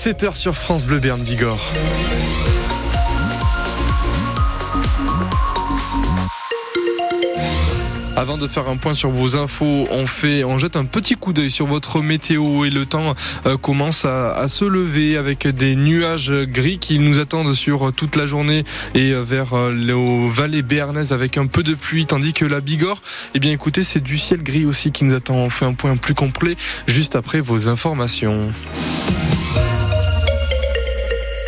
7h sur France Bleu Berne Bigorre. Avant de faire un point sur vos infos, on fait, on jette un petit coup d'œil sur votre météo et le temps euh, commence à, se lever avec des nuages gris qui nous attendent sur toute la journée et euh, vers euh, les vallées béarnaises avec un peu de pluie, tandis que la Bigorre, eh bien écoutez, c'est du ciel gris aussi qui nous attend. On fait un point plus complet juste après vos informations.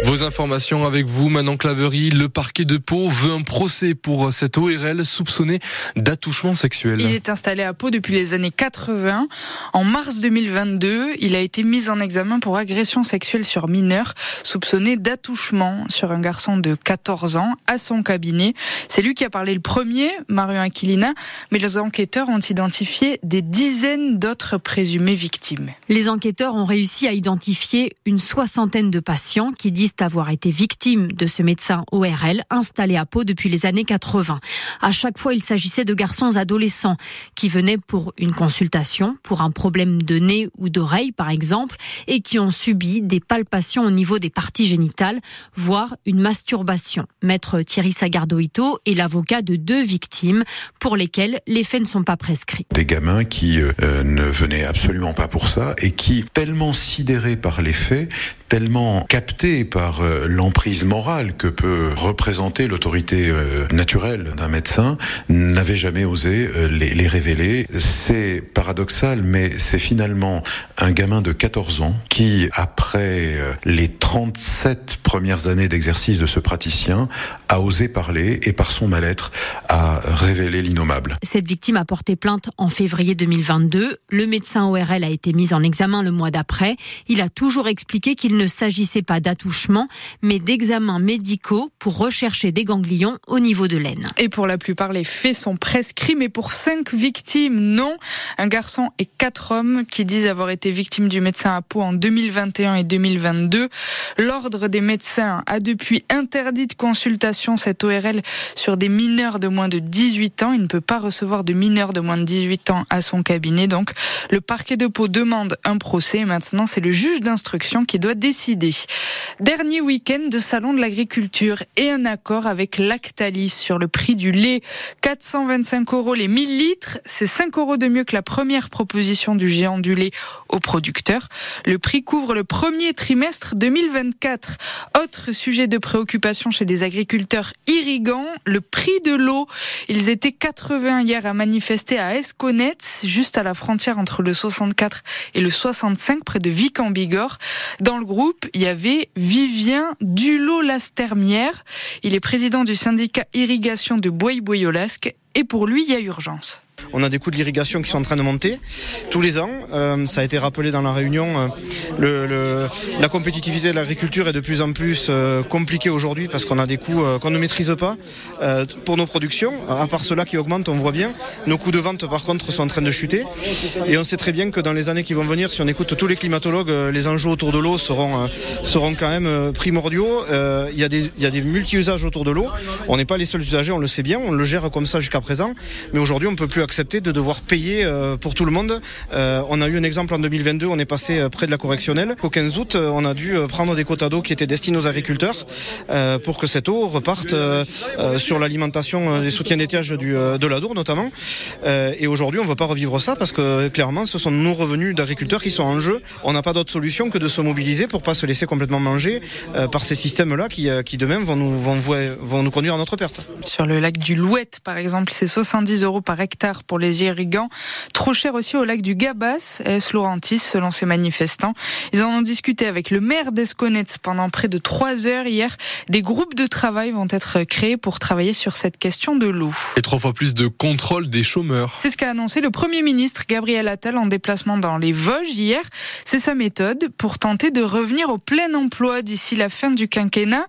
Vos informations avec vous, Manon Claverie. Le parquet de Pau veut un procès pour cet ORL soupçonné d'attouchement sexuel. Il est installé à Pau depuis les années 80. En mars 2022, il a été mis en examen pour agression sexuelle sur mineur, soupçonné d'attouchement sur un garçon de 14 ans à son cabinet. C'est lui qui a parlé le premier, Marion Aquilina, mais les enquêteurs ont identifié des dizaines d'autres présumées victimes. Les enquêteurs ont réussi à identifier une soixantaine de patients qui disent avoir été victime de ce médecin ORL installé à Pau depuis les années 80. À chaque fois, il s'agissait de garçons adolescents qui venaient pour une consultation, pour un problème de nez ou d'oreille par exemple, et qui ont subi des palpations au niveau des parties génitales, voire une masturbation. Maître Thierry Sagardoito est l'avocat de deux victimes pour lesquelles les faits ne sont pas prescrits. Des gamins qui euh, ne venaient absolument pas pour ça et qui, tellement sidérés par les faits, tellement captés par euh, l'emprise morale que peut représenter l'autorité euh, naturelle d'un médecin, n'avait jamais osé euh, les, les révéler. C'est paradoxal, mais c'est finalement un gamin de 14 ans qui, après les 37 premières années d'exercice de ce praticien, a osé parler et par son mal-être a révélé l'innommable. Cette victime a porté plainte en février 2022. Le médecin ORL a été mis en examen le mois d'après. Il a toujours expliqué qu'il ne s'agissait pas d'attouchement, mais d'examens médicaux pour rechercher des ganglions au niveau de l'aine. Et pour la plupart, les faits sont prescrits, mais pour cinq victimes, non. Un garçon et quatre hommes qui disent avoir été victimes du médecin à Pau en 2021 et 2022. L'ordre des médecins a depuis interdit de consultation cette ORL sur des mineurs de moins de 18 ans. Il ne peut pas recevoir de mineurs de moins de 18 ans à son cabinet. Donc, le parquet de Pau demande un procès. Maintenant, c'est le juge d'instruction qui doit décider Dernier week-end de salon de l'agriculture et un accord avec Lactalis sur le prix du lait. 425 euros les 1000 litres, c'est 5 euros de mieux que la première proposition du géant du lait aux producteurs. Le prix couvre le premier trimestre 2024. Autre sujet de préoccupation chez les agriculteurs irrigants, le prix de l'eau. Ils étaient 80 hier à manifester à Esconnet, juste à la frontière entre le 64 et le 65, près de Vic en Bigorre. Dans le groupe il y avait Vivien Dulot-Lastermière. Il est président du syndicat irrigation de Bois-Boyolasque et pour lui, il y a urgence. On a des coûts de l'irrigation qui sont en train de monter tous les ans. Euh, ça a été rappelé dans la réunion. Euh, la compétitivité de l'agriculture est de plus en plus euh, compliquée aujourd'hui parce qu'on a des coûts qu'on ne maîtrise pas pour nos productions. À part cela qui augmentent, on voit bien. Nos coûts de vente, par contre, sont en train de chuter. Et on sait très bien que dans les années qui vont venir, si on écoute tous les climatologues, les enjeux autour de l'eau seront, seront quand même primordiaux. Il y a des, il y a des multi-usages autour de l'eau. On n'est pas les seuls usagers, on le sait bien. On le gère comme ça jusqu'à présent. Mais aujourd'hui, on peut plus de devoir payer euh, pour tout le monde. Euh, on a eu un exemple en 2022, on est passé euh, près de la correctionnelle. Au 15 août, on a dû prendre des quotas d'eau qui étaient destinés aux agriculteurs pour que cette eau reparte sur l'alimentation des soutiens d'étiage de la Dour notamment. Et aujourd'hui, on ne veut pas revivre ça parce que clairement, ce sont nos revenus d'agriculteurs qui sont en jeu. On n'a pas d'autre solution que de se mobiliser pour pas se laisser complètement manger par ces systèmes-là qui, qui de même vont nous, vont, vont nous conduire à notre perte. Sur le lac du Louette, par exemple, c'est 70 euros par hectare pour les irrigants. Trop cher aussi au lac du Gabas, S. Laurentis, selon ces manifestants. Ils en ont discuté avec le maire d'Esconetz pendant près de trois heures hier. Des groupes de travail vont être créés pour travailler sur cette question de l'eau. Et trois fois plus de contrôle des chômeurs. C'est ce qu'a annoncé le Premier ministre Gabriel Attal en déplacement dans les Vosges hier. C'est sa méthode pour tenter de revenir au plein emploi d'ici la fin du quinquennat.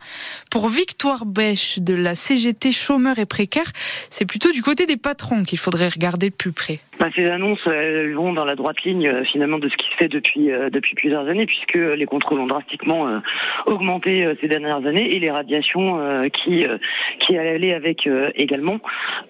Pour Victoire Bêche de la CGT chômeurs et précaires, c'est plutôt du côté des patrons qu'il faudrait regarder de plus près. Ces annonces vont dans la droite ligne euh, finalement de ce qui se fait depuis euh, depuis plusieurs années puisque les contrôles ont drastiquement euh, augmenté ces dernières années et les radiations qui qui allaient avec également.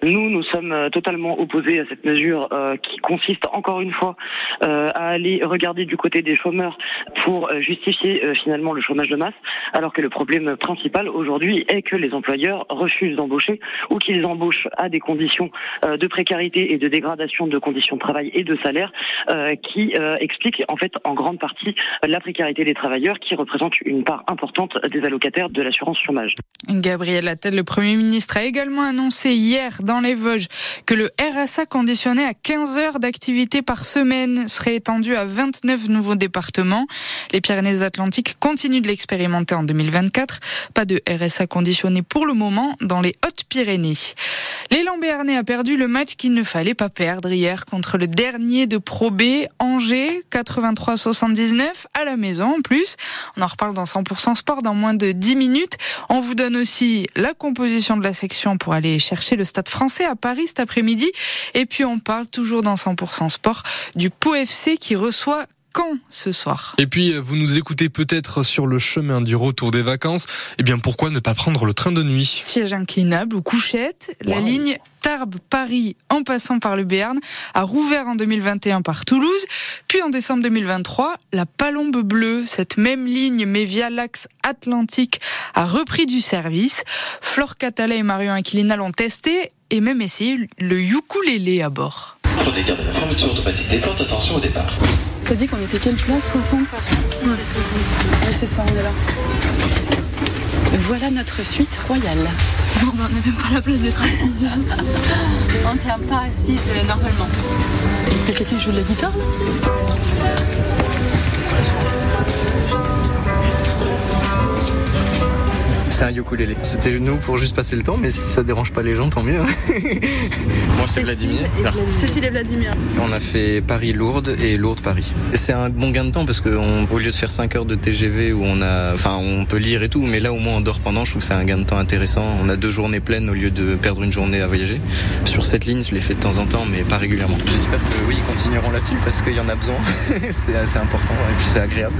Nous nous sommes totalement opposés à cette mesure qui consiste encore une fois à aller regarder du côté des chômeurs pour justifier finalement le chômage de masse alors que le problème principal aujourd'hui est que les employeurs refusent d'embaucher ou qu'ils embauchent à des conditions de précarité et de dégradation de conditions de travail et de salaire euh, qui euh, explique en fait en grande partie la précarité des travailleurs qui représente une part importante des allocataires de l'assurance chômage. Gabriel Attal, le Premier ministre, a également annoncé hier dans les Vosges que le RSA conditionné à 15 heures d'activité par semaine serait étendu à 29 nouveaux départements. Les Pyrénées-Atlantiques continuent de l'expérimenter en 2024. Pas de RSA conditionné pour le moment dans les Hautes-Pyrénées. L'élan Béarnais a perdu le match qu'il ne fallait pas perdre hier contre le dernier de Pro B, Angers, 83-79 à la maison en plus. On en reparle dans 100% Sport dans moins de 10 minutes. On vous donne aussi la composition de la section pour aller chercher le stade français à Paris cet après-midi. Et puis on parle toujours dans 100% Sport du Pau FC qui reçoit quand ce soir? Et puis, vous nous écoutez peut-être sur le chemin du retour des vacances. Eh bien, pourquoi ne pas prendre le train de nuit? Siège inclinable ou couchette, la ligne Tarbes-Paris en passant par le Béarn a rouvert en 2021 par Toulouse. Puis en décembre 2023, la Palombe Bleue, cette même ligne mais via l'axe Atlantique, a repris du service. Flore Catala et Marion Aquilina l'ont testé et même essayé le ukulélé à bord. À la fermeture automatique des portes, attention au départ. T'as dit qu'on était quelle place 60 66 ouais. 66. Oui, c'est ça, on est là. Voilà notre suite royale. Bon, ben, on n'a même pas la place d'être assise. on ne tient pas assise euh, normalement. Il y a quelqu'un qui joue de la guitare c'est un ukulélé. C'était nous pour juste passer le temps, mais si ça dérange pas les gens, tant mieux. Moi, c'est Vladimir. Cécile et Vladimir. On a fait Paris-Lourdes et Lourdes-Paris. C'est un bon gain de temps parce qu'au lieu de faire 5 heures de TGV où on a, enfin, on peut lire et tout, mais là au moins on dort pendant. Je trouve que c'est un gain de temps intéressant. On a deux journées pleines au lieu de perdre une journée à voyager. Sur cette ligne, je l'ai fait de temps en temps, mais pas régulièrement. J'espère que oui, ils continueront là-dessus parce qu'il y en a besoin. c'est assez important et puis c'est agréable.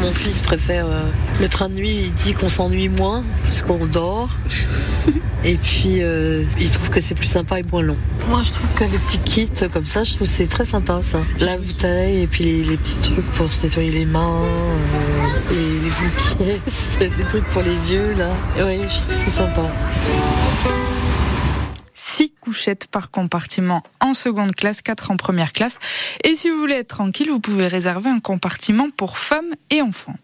Mon fils préfère euh, le train de nuit. Il dit qu'on s'ennuie moins puisqu'on dort. et puis, euh, il trouve que c'est plus sympa et moins long. Moi, je trouve que les petits kits comme ça, je trouve c'est très sympa ça. La bouteille et puis les, petits trucs pour se nettoyer les mains, euh, et les bouquets, des trucs pour les yeux là. Oui, je trouve que c'est sympa. Six couchettes par compartiment en seconde classe, quatre en première classe. Et si vous voulez être tranquille, vous pouvez réserver un compartiment pour femmes et enfants.